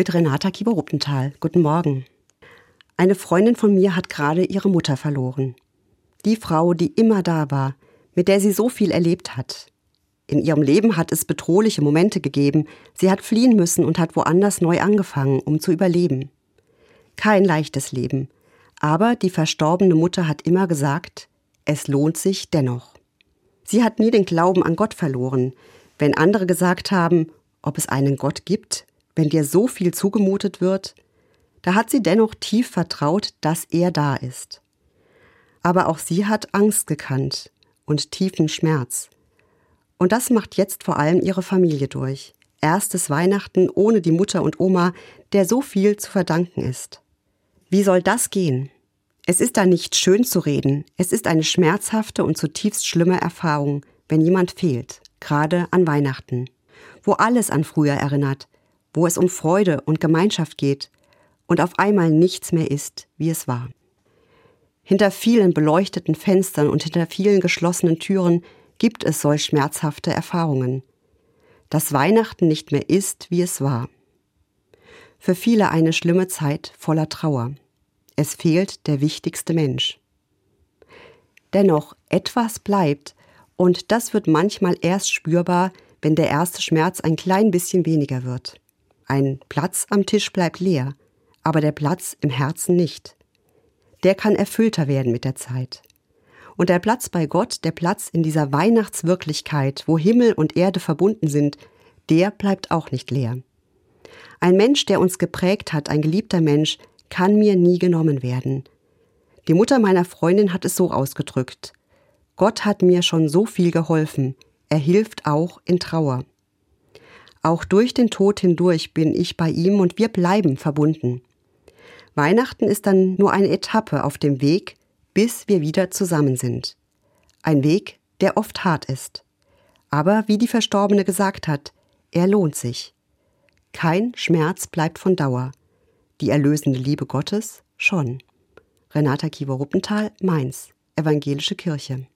mit Renata Kieber-Ruppenthal. Guten Morgen. Eine Freundin von mir hat gerade ihre Mutter verloren. Die Frau, die immer da war, mit der sie so viel erlebt hat. In ihrem Leben hat es bedrohliche Momente gegeben. Sie hat fliehen müssen und hat woanders neu angefangen, um zu überleben. Kein leichtes Leben. Aber die verstorbene Mutter hat immer gesagt, es lohnt sich dennoch. Sie hat nie den Glauben an Gott verloren. Wenn andere gesagt haben, ob es einen Gott gibt, wenn dir so viel zugemutet wird, da hat sie dennoch tief vertraut, dass er da ist. Aber auch sie hat Angst gekannt und tiefen Schmerz. Und das macht jetzt vor allem ihre Familie durch. Erstes Weihnachten ohne die Mutter und Oma, der so viel zu verdanken ist. Wie soll das gehen? Es ist da nicht schön zu reden, es ist eine schmerzhafte und zutiefst schlimme Erfahrung, wenn jemand fehlt, gerade an Weihnachten, wo alles an früher erinnert, wo es um Freude und Gemeinschaft geht und auf einmal nichts mehr ist, wie es war. Hinter vielen beleuchteten Fenstern und hinter vielen geschlossenen Türen gibt es solch schmerzhafte Erfahrungen. Dass Weihnachten nicht mehr ist, wie es war. Für viele eine schlimme Zeit voller Trauer. Es fehlt der wichtigste Mensch. Dennoch, etwas bleibt, und das wird manchmal erst spürbar, wenn der erste Schmerz ein klein bisschen weniger wird. Ein Platz am Tisch bleibt leer, aber der Platz im Herzen nicht. Der kann erfüllter werden mit der Zeit. Und der Platz bei Gott, der Platz in dieser Weihnachtswirklichkeit, wo Himmel und Erde verbunden sind, der bleibt auch nicht leer. Ein Mensch, der uns geprägt hat, ein geliebter Mensch, kann mir nie genommen werden. Die Mutter meiner Freundin hat es so ausgedrückt. Gott hat mir schon so viel geholfen. Er hilft auch in Trauer. Auch durch den Tod hindurch bin ich bei ihm und wir bleiben verbunden. Weihnachten ist dann nur eine Etappe auf dem Weg, bis wir wieder zusammen sind. Ein Weg, der oft hart ist. Aber wie die Verstorbene gesagt hat, er lohnt sich. Kein Schmerz bleibt von Dauer. Die erlösende Liebe Gottes schon. Renata Kiewer-Ruppenthal, Mainz, Evangelische Kirche.